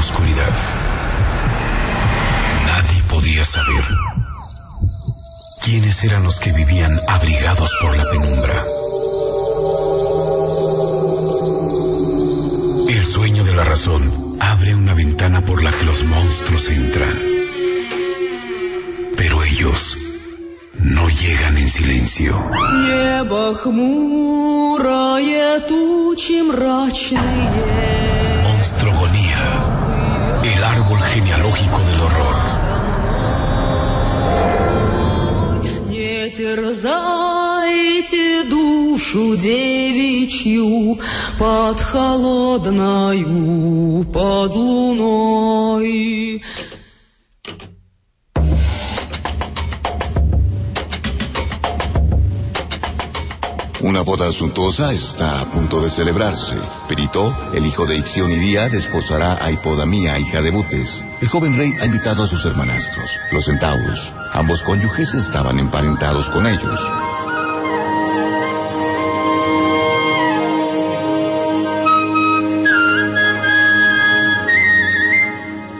oscuridad. Nadie podía saber quiénes eran los que vivían abrigados por la penumbra. El sueño de la razón abre una ventana por la que los monstruos entran. Pero ellos no llegan en silencio. Monstrogonía, el árbol genealógico del horror. Терзайте душу девичью под холодною, под луной. Una boda suntuosa está a punto de celebrarse. Perito, el hijo de Ixión y Día, desposará a Hipodamía, hija de Butes. El joven rey ha invitado a sus hermanastros, los centauros. Ambos cónyuges estaban emparentados con ellos.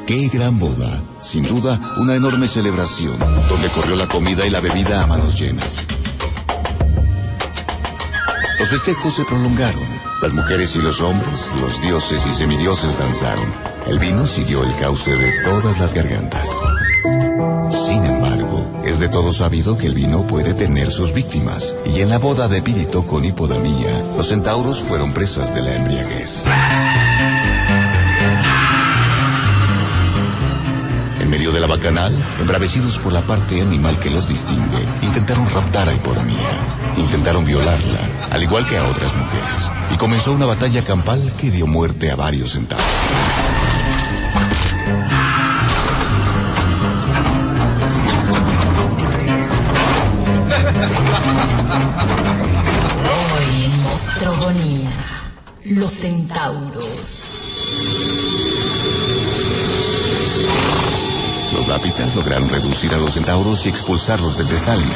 ¡Qué gran boda! Sin duda, una enorme celebración, donde corrió la comida y la bebida a manos llenas. Los festejos se prolongaron. Las mujeres y los hombres, los dioses y semidioses danzaron. El vino siguió el cauce de todas las gargantas. Sin embargo, es de todo sabido que el vino puede tener sus víctimas. Y en la boda de Pirito con Hipodamía, los centauros fueron presas de la embriaguez. Medio de la bacanal, embravecidos por la parte animal que los distingue, intentaron raptar a Hipodamía. Intentaron violarla, al igual que a otras mujeres. Y comenzó una batalla campal que dio muerte a varios centauros. Hoy en los centauros. Lograron reducir a los centauros y expulsarlos de Tesalia.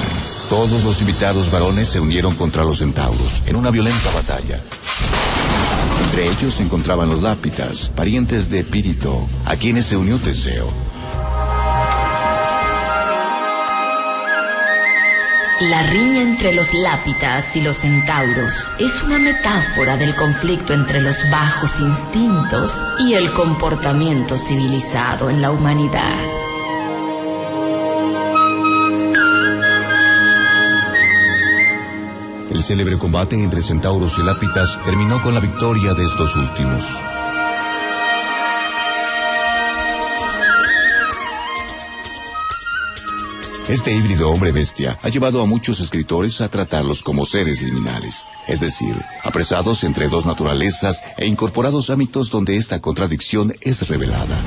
Todos los invitados varones se unieron contra los centauros en una violenta batalla. Entre ellos se encontraban los lápitas, parientes de Pirito, a quienes se unió Teseo. La riña entre los lápitas y los centauros es una metáfora del conflicto entre los bajos instintos y el comportamiento civilizado en la humanidad. Célebre combate entre centauros y lápitas terminó con la victoria de estos últimos. Este híbrido hombre-bestia ha llevado a muchos escritores a tratarlos como seres liminales, es decir, apresados entre dos naturalezas e incorporados a mitos donde esta contradicción es revelada.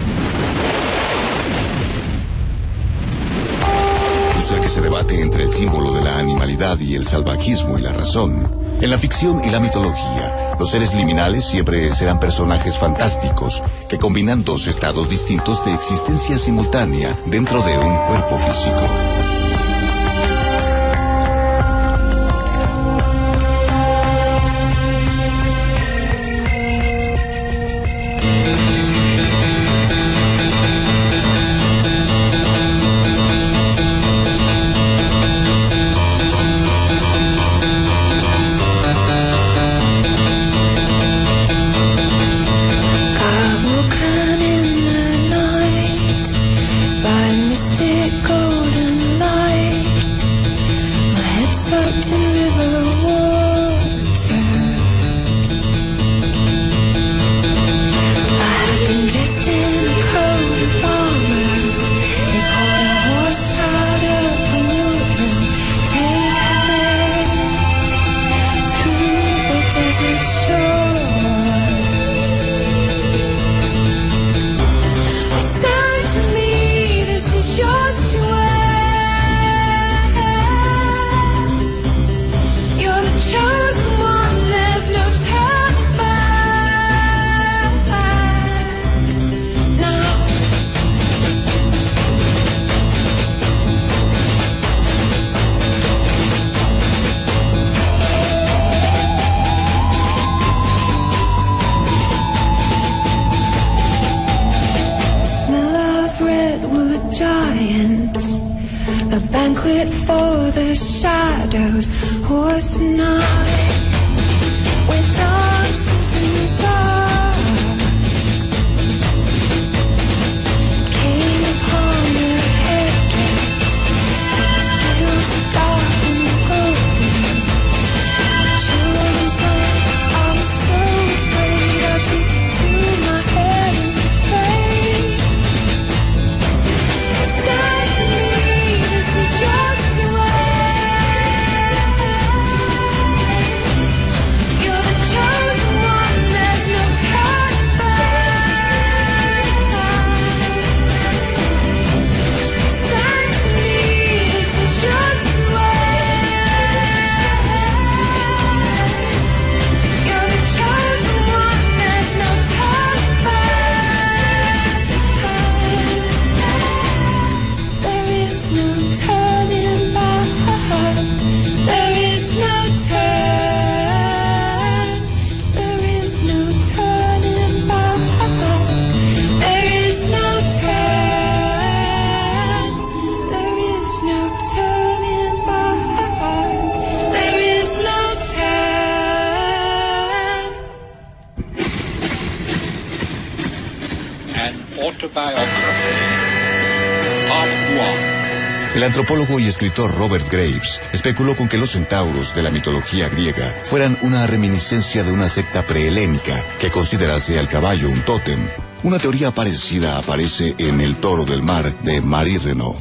Ser que se debate entre el símbolo de la animalidad y el salvajismo y la razón. En la ficción y la mitología, los seres liminales siempre serán personajes fantásticos que combinan dos estados distintos de existencia simultánea dentro de un cuerpo físico. Escritor Robert Graves especuló con que los centauros de la mitología griega fueran una reminiscencia de una secta prehelénica que considerase al caballo un tótem. Una teoría parecida aparece en El toro del mar de Marie Renaud.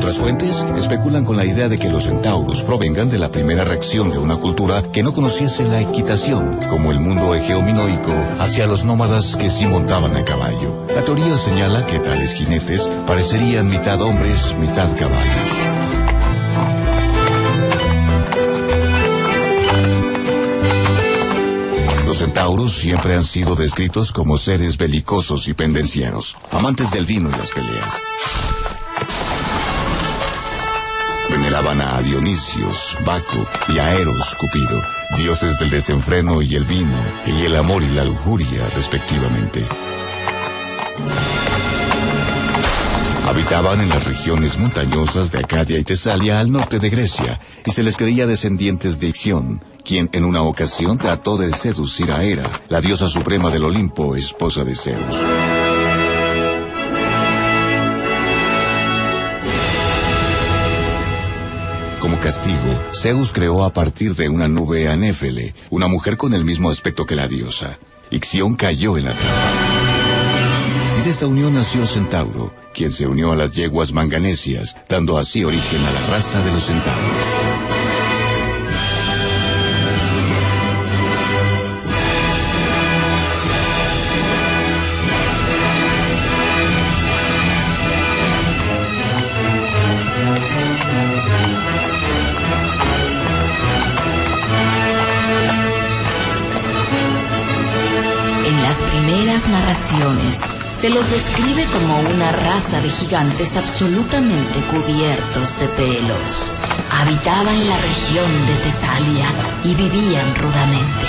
Otras fuentes especulan con la idea de que los centauros provengan de la primera reacción de una cultura que no conociese la equitación, como el mundo egeominoico, hacia los nómadas que sí montaban a caballo. La teoría señala que tales jinetes parecerían mitad hombres, mitad caballos. Los centauros siempre han sido descritos como seres belicosos y pendencieros, amantes del vino y las peleas. Veneraban a Dionisios, Baco y a Eros, Cupido, dioses del desenfreno y el vino, y el amor y la lujuria, respectivamente. Habitaban en las regiones montañosas de Acadia y Tesalia al norte de Grecia, y se les creía descendientes de Ixión, quien en una ocasión trató de seducir a Hera, la diosa suprema del Olimpo, esposa de Zeus. Como castigo, Zeus creó a partir de una nube a Néfele, una mujer con el mismo aspecto que la diosa. Ixión cayó en la trampa. Y de esta unión nació Centauro, quien se unió a las yeguas manganesias, dando así origen a la raza de los centauros. Se los describe como una raza de gigantes absolutamente cubiertos de pelos. Habitaban la región de Tesalia y vivían rudamente.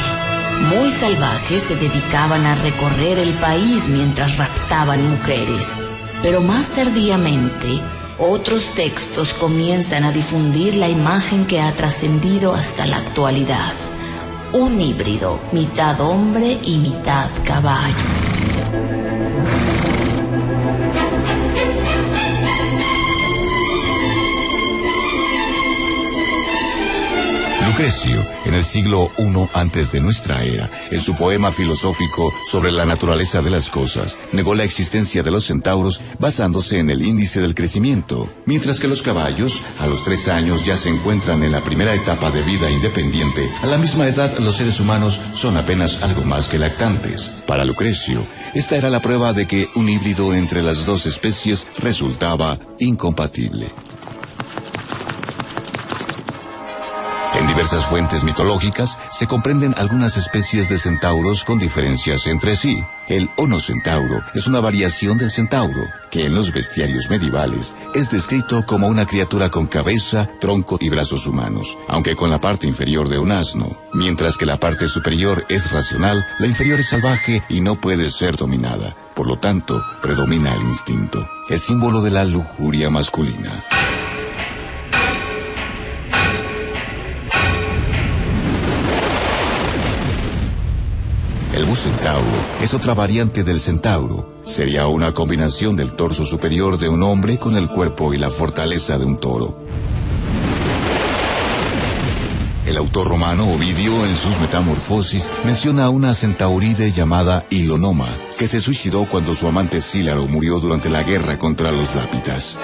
Muy salvajes se dedicaban a recorrer el país mientras raptaban mujeres. Pero más tardíamente, otros textos comienzan a difundir la imagen que ha trascendido hasta la actualidad. Un híbrido, mitad hombre y mitad caballo. Amen. Lucrecio, en el siglo I antes de nuestra era, en su poema filosófico sobre la naturaleza de las cosas, negó la existencia de los centauros basándose en el índice del crecimiento, mientras que los caballos, a los tres años ya se encuentran en la primera etapa de vida independiente, a la misma edad los seres humanos son apenas algo más que lactantes. Para Lucrecio, esta era la prueba de que un híbrido entre las dos especies resultaba incompatible. Diversas fuentes mitológicas se comprenden algunas especies de centauros con diferencias entre sí. El onocentauro es una variación del centauro, que en los bestiarios medievales es descrito como una criatura con cabeza, tronco y brazos humanos, aunque con la parte inferior de un asno. Mientras que la parte superior es racional, la inferior es salvaje y no puede ser dominada. Por lo tanto, predomina el instinto, el símbolo de la lujuria masculina. El bucentauro es otra variante del centauro. Sería una combinación del torso superior de un hombre con el cuerpo y la fortaleza de un toro. El autor romano Ovidio en sus Metamorfosis menciona a una centauride llamada Ilonoma, que se suicidó cuando su amante Sílaro murió durante la guerra contra los lápitas.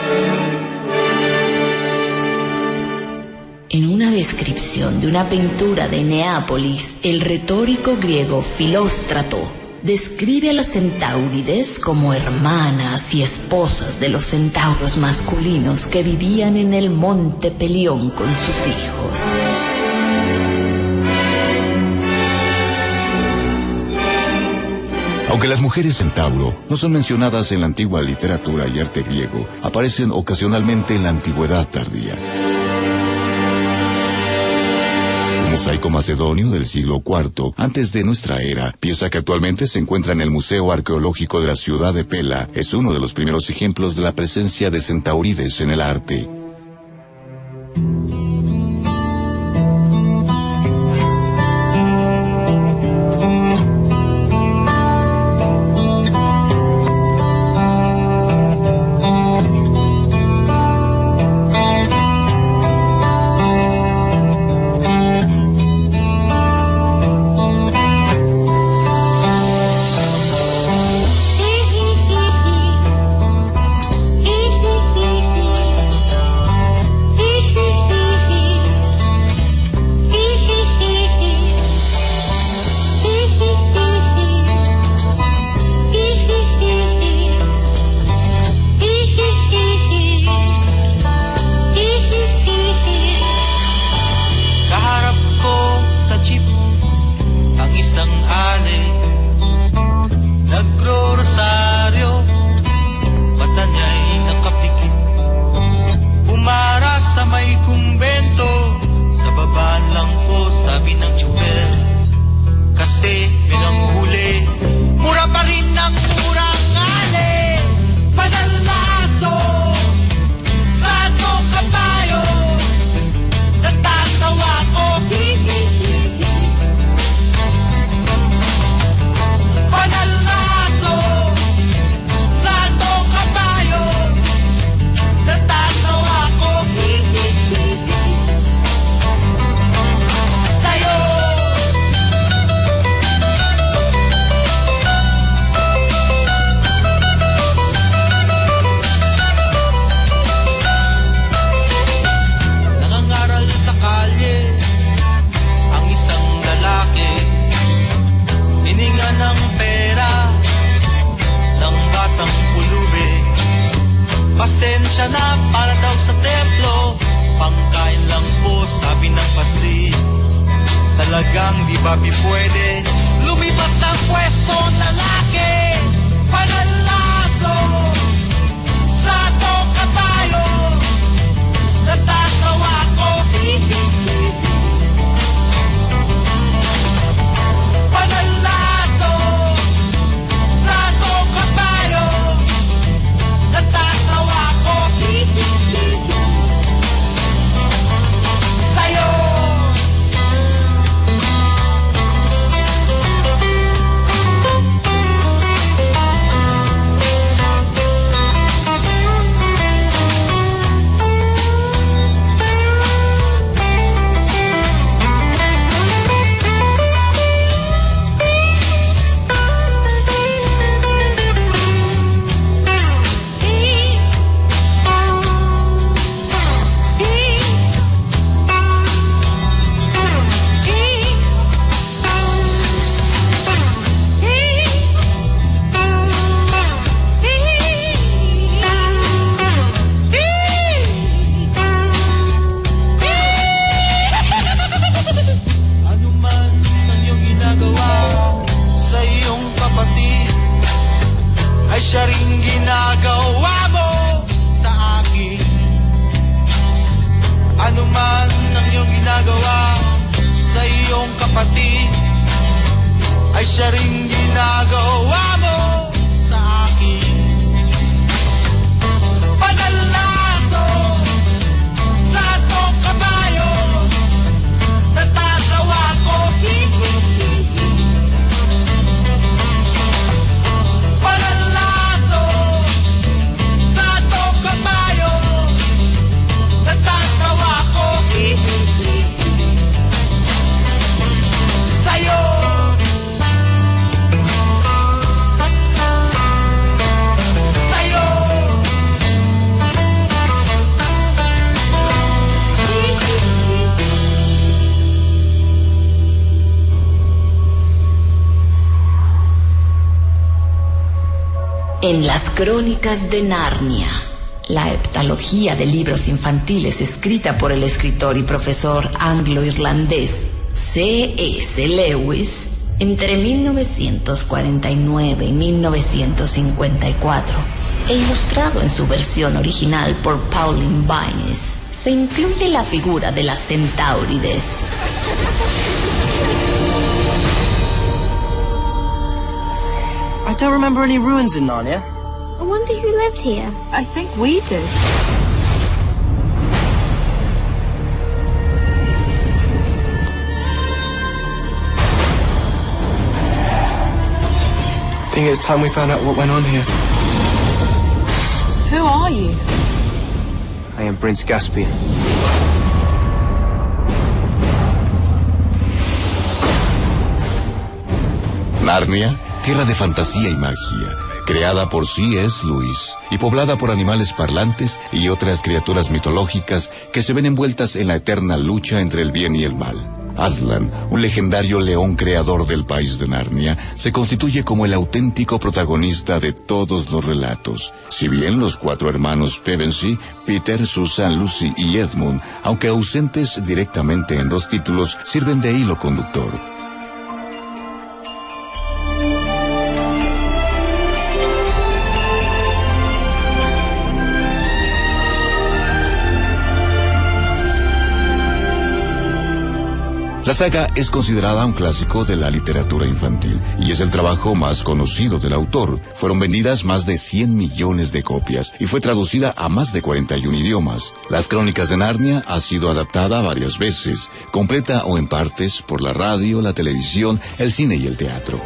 En una descripción de una pintura de Neápolis, el retórico griego Filóstrato describe a las centaurides como hermanas y esposas de los centauros masculinos que vivían en el monte Pelión con sus hijos. Aunque las mujeres centauro no son mencionadas en la antigua literatura y arte griego, aparecen ocasionalmente en la antigüedad tardía. Mosaico macedonio del siglo IV antes de nuestra era, pieza que actualmente se encuentra en el Museo Arqueológico de la ciudad de Pela, es uno de los primeros ejemplos de la presencia de centaurides en el arte. En las crónicas de Narnia, la heptalogía de libros infantiles escrita por el escritor y profesor anglo-irlandés C.S. Lewis entre 1949 y 1954 e ilustrado en su versión original por Pauline Baynes, se incluye la figura de las centaurides. I don't remember any ruins in Narnia. I wonder who lived here. I think we did. I think it's time we found out what went on here. Who are you? I am Prince Caspian. Narnia, tierra de fantasía y magia, creada por C.S. Lewis y poblada por animales parlantes y otras criaturas mitológicas que se ven envueltas en la eterna lucha entre el bien y el mal. Aslan, un legendario león creador del país de Narnia, se constituye como el auténtico protagonista de todos los relatos. Si bien los cuatro hermanos Pevensey, Peter, Susan, Lucy y Edmund, aunque ausentes directamente en los títulos, sirven de hilo conductor. La saga es considerada un clásico de la literatura infantil y es el trabajo más conocido del autor. Fueron vendidas más de 100 millones de copias y fue traducida a más de 41 idiomas. Las Crónicas de Narnia ha sido adaptada varias veces, completa o en partes por la radio, la televisión, el cine y el teatro.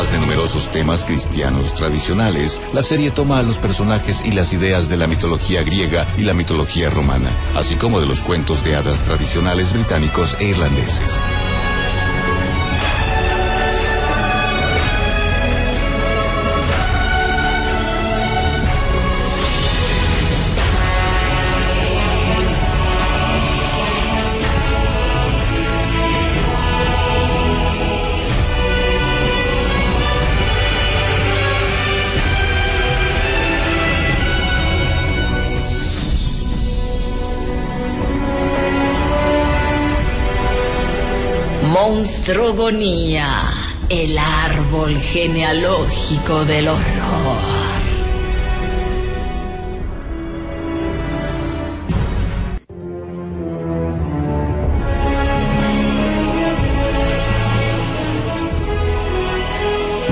Además de numerosos temas cristianos tradicionales, la serie toma a los personajes y las ideas de la mitología griega y la mitología romana, así como de los cuentos de hadas tradicionales británicos e irlandeses. Monstrogonía, el árbol genealógico del horror.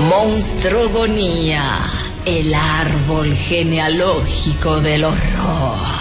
Monstrogonía, el árbol genealógico del horror.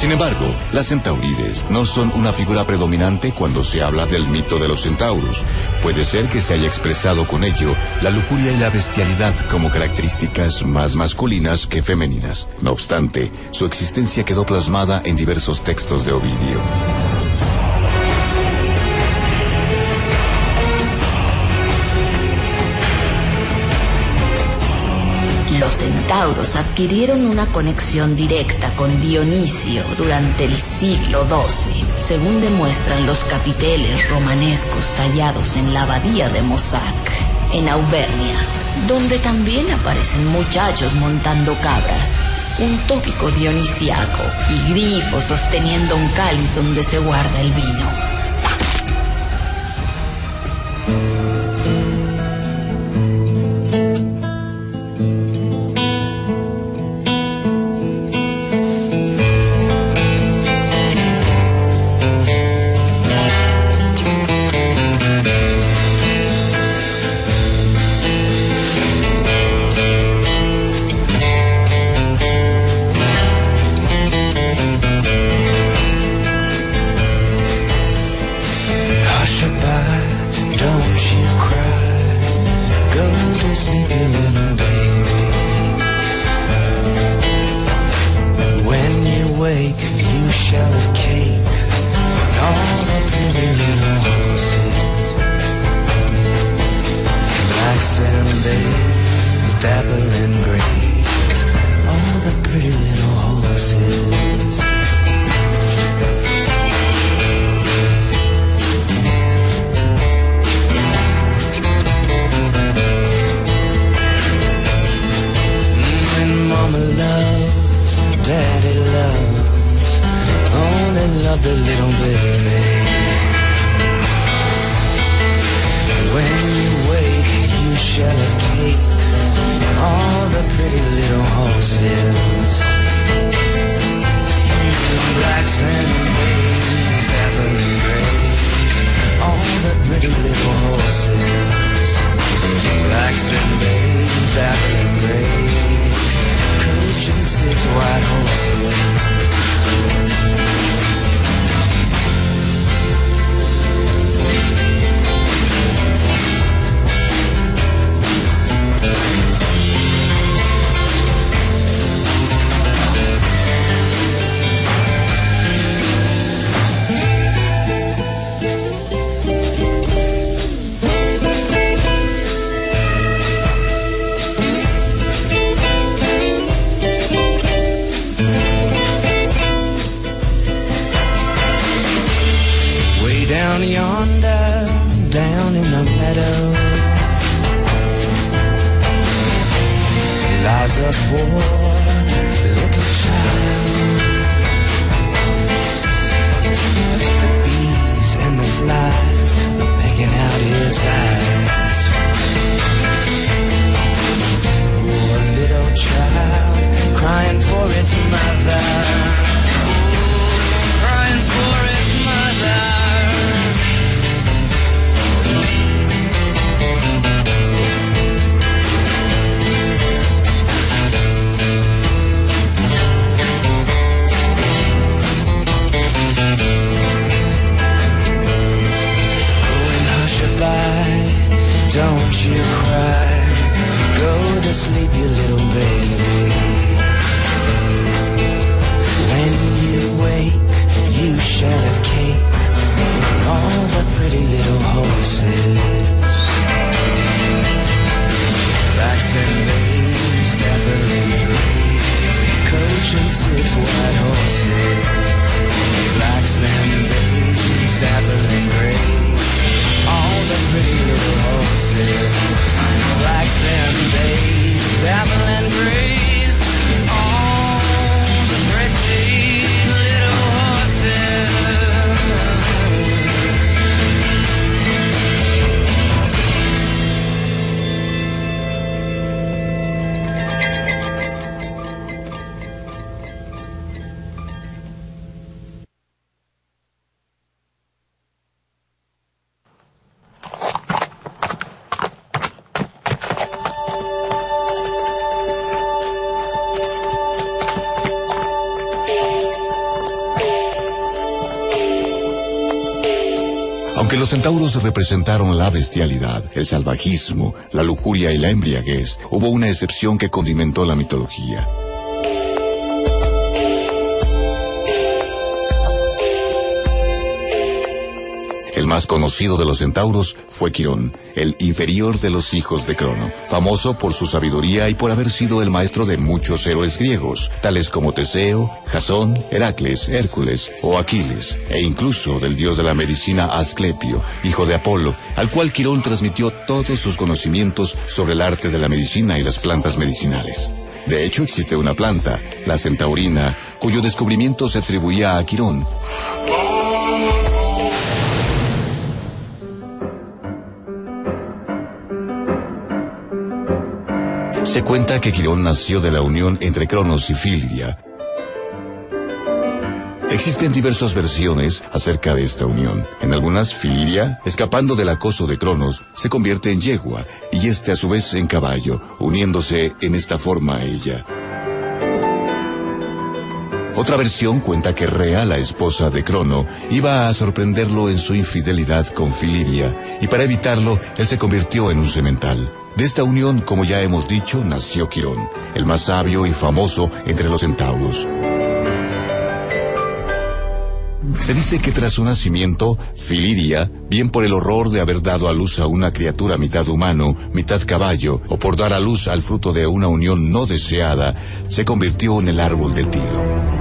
Sin embargo, las centaurides no son una figura predominante cuando se habla del mito de los centauros. Puede ser que se haya expresado con ello la lujuria y la bestialidad como características más masculinas que femeninas. No obstante, su existencia quedó plasmada en diversos textos de Ovidio. Los centauros adquirieron una conexión directa con Dionisio durante el siglo XII, según demuestran los capiteles romanescos tallados en la abadía de Mossac, en Auvernia, donde también aparecen muchachos montando cabras, un tópico dionisiaco y grifos sosteniendo un cáliz donde se guarda el vino. Shall have cake, all the pretty little horses. Blacks and grays, dapple and grays, all the pretty little horses. Blacks and grays, dapple and grays, coach and six white horses. Down in the meadow, lies a poor little child. The bees and the flies are picking out its eyes. Poor little child, crying for its mother. You cry. Go to sleep, you little baby. When you wake, you shall have cake and all the pretty Aunque los centauros representaron la bestialidad, el salvajismo, la lujuria y la embriaguez, hubo una excepción que condimentó la mitología. Más conocido de los centauros fue Quirón, el inferior de los hijos de Crono, famoso por su sabiduría y por haber sido el maestro de muchos héroes griegos, tales como Teseo, Jasón, Heracles, Hércules o Aquiles, e incluso del dios de la medicina Asclepio, hijo de Apolo, al cual Quirón transmitió todos sus conocimientos sobre el arte de la medicina y las plantas medicinales. De hecho, existe una planta, la centaurina, cuyo descubrimiento se atribuía a Quirón. Se cuenta que Quirón nació de la unión entre Cronos y Filiria. Existen diversas versiones acerca de esta unión. En algunas, Filiria, escapando del acoso de Cronos, se convierte en yegua y este a su vez en caballo, uniéndose en esta forma a ella. Otra versión cuenta que Rea, la esposa de Crono, iba a sorprenderlo en su infidelidad con Filiria, y para evitarlo, él se convirtió en un semental. De esta unión, como ya hemos dicho, nació Quirón, el más sabio y famoso entre los centauros. Se dice que tras su nacimiento, Filiria, bien por el horror de haber dado a luz a una criatura mitad humano, mitad caballo, o por dar a luz al fruto de una unión no deseada, se convirtió en el árbol del tilo.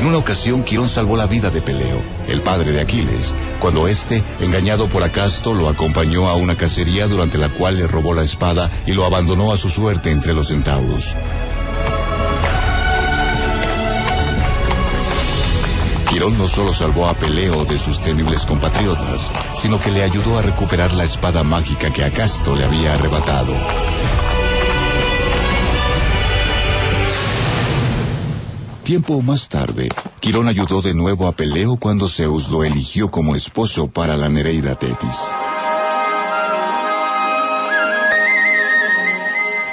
En una ocasión, Quirón salvó la vida de Peleo, el padre de Aquiles, cuando éste, engañado por Acasto, lo acompañó a una cacería durante la cual le robó la espada y lo abandonó a su suerte entre los centauros. Quirón no solo salvó a Peleo de sus temibles compatriotas, sino que le ayudó a recuperar la espada mágica que Acasto le había arrebatado. Tiempo más tarde, Quirón ayudó de nuevo a Peleo cuando Zeus lo eligió como esposo para la Nereida Tetis.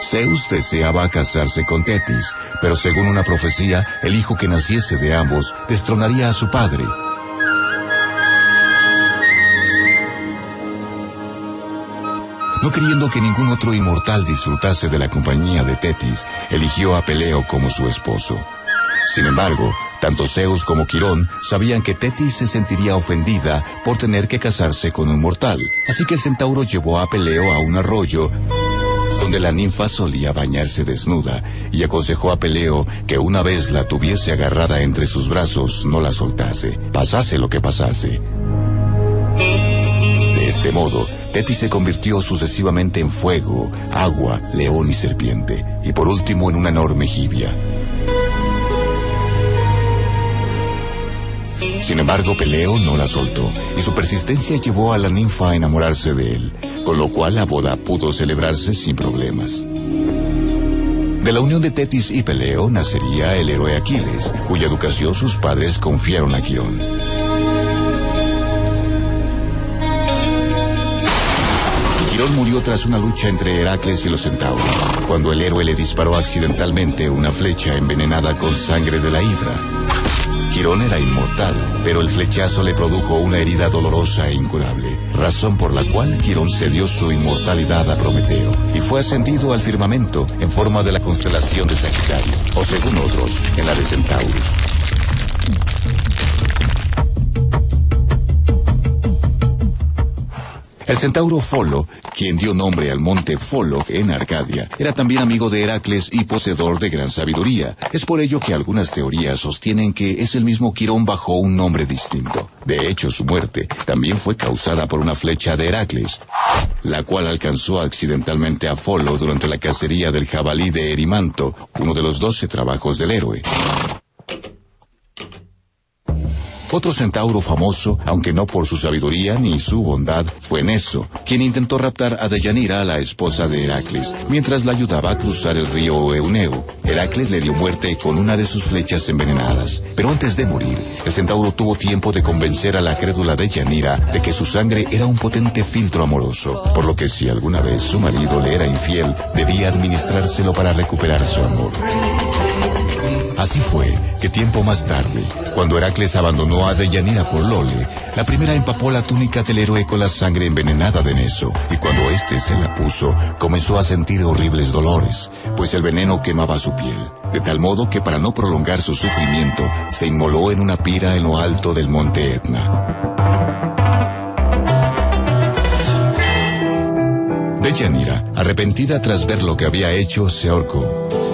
Zeus deseaba casarse con Tetis, pero según una profecía, el hijo que naciese de ambos destronaría a su padre. No queriendo que ningún otro inmortal disfrutase de la compañía de Tetis, eligió a Peleo como su esposo. Sin embargo, tanto Zeus como Quirón sabían que Tetis se sentiría ofendida por tener que casarse con un mortal, así que el centauro llevó a Peleo a un arroyo donde la ninfa solía bañarse desnuda y aconsejó a Peleo que una vez la tuviese agarrada entre sus brazos no la soltase, pasase lo que pasase. De este modo, Tetis se convirtió sucesivamente en fuego, agua, león y serpiente, y por último en una enorme jibia. Sin embargo, Peleo no la soltó, y su persistencia llevó a la ninfa a enamorarse de él, con lo cual la boda pudo celebrarse sin problemas. De la unión de Tetis y Peleo nacería el héroe Aquiles, cuya educación sus padres confiaron a Quirón. Quirón murió tras una lucha entre Heracles y los centauros, cuando el héroe le disparó accidentalmente una flecha envenenada con sangre de la hidra. Quirón era inmortal, pero el flechazo le produjo una herida dolorosa e incurable, razón por la cual Quirón cedió su inmortalidad a Prometeo y fue ascendido al firmamento en forma de la constelación de Sagitario, o según otros, en la de Centaurus. El centauro Folo, quien dio nombre al monte Folo en Arcadia, era también amigo de Heracles y poseedor de gran sabiduría. Es por ello que algunas teorías sostienen que es el mismo Quirón bajo un nombre distinto. De hecho, su muerte también fue causada por una flecha de Heracles, la cual alcanzó accidentalmente a Folo durante la cacería del jabalí de Erimanto, uno de los doce trabajos del héroe. Otro centauro famoso, aunque no por su sabiduría ni su bondad, fue Neso, quien intentó raptar a Deyanira, la esposa de Heracles, mientras la ayudaba a cruzar el río Euneo. Heracles le dio muerte con una de sus flechas envenenadas, pero antes de morir, el centauro tuvo tiempo de convencer a la crédula Deyanira de que su sangre era un potente filtro amoroso, por lo que si alguna vez su marido le era infiel, debía administrárselo para recuperar su amor. Así fue que tiempo más tarde, cuando Heracles abandonó a Deyanira por Lole, la primera empapó la túnica del héroe con la sangre envenenada de Neso, y cuando éste se la puso, comenzó a sentir horribles dolores, pues el veneno quemaba su piel, de tal modo que para no prolongar su sufrimiento, se inmoló en una pira en lo alto del monte Etna. Deyanira, arrepentida tras ver lo que había hecho, se ahorcó.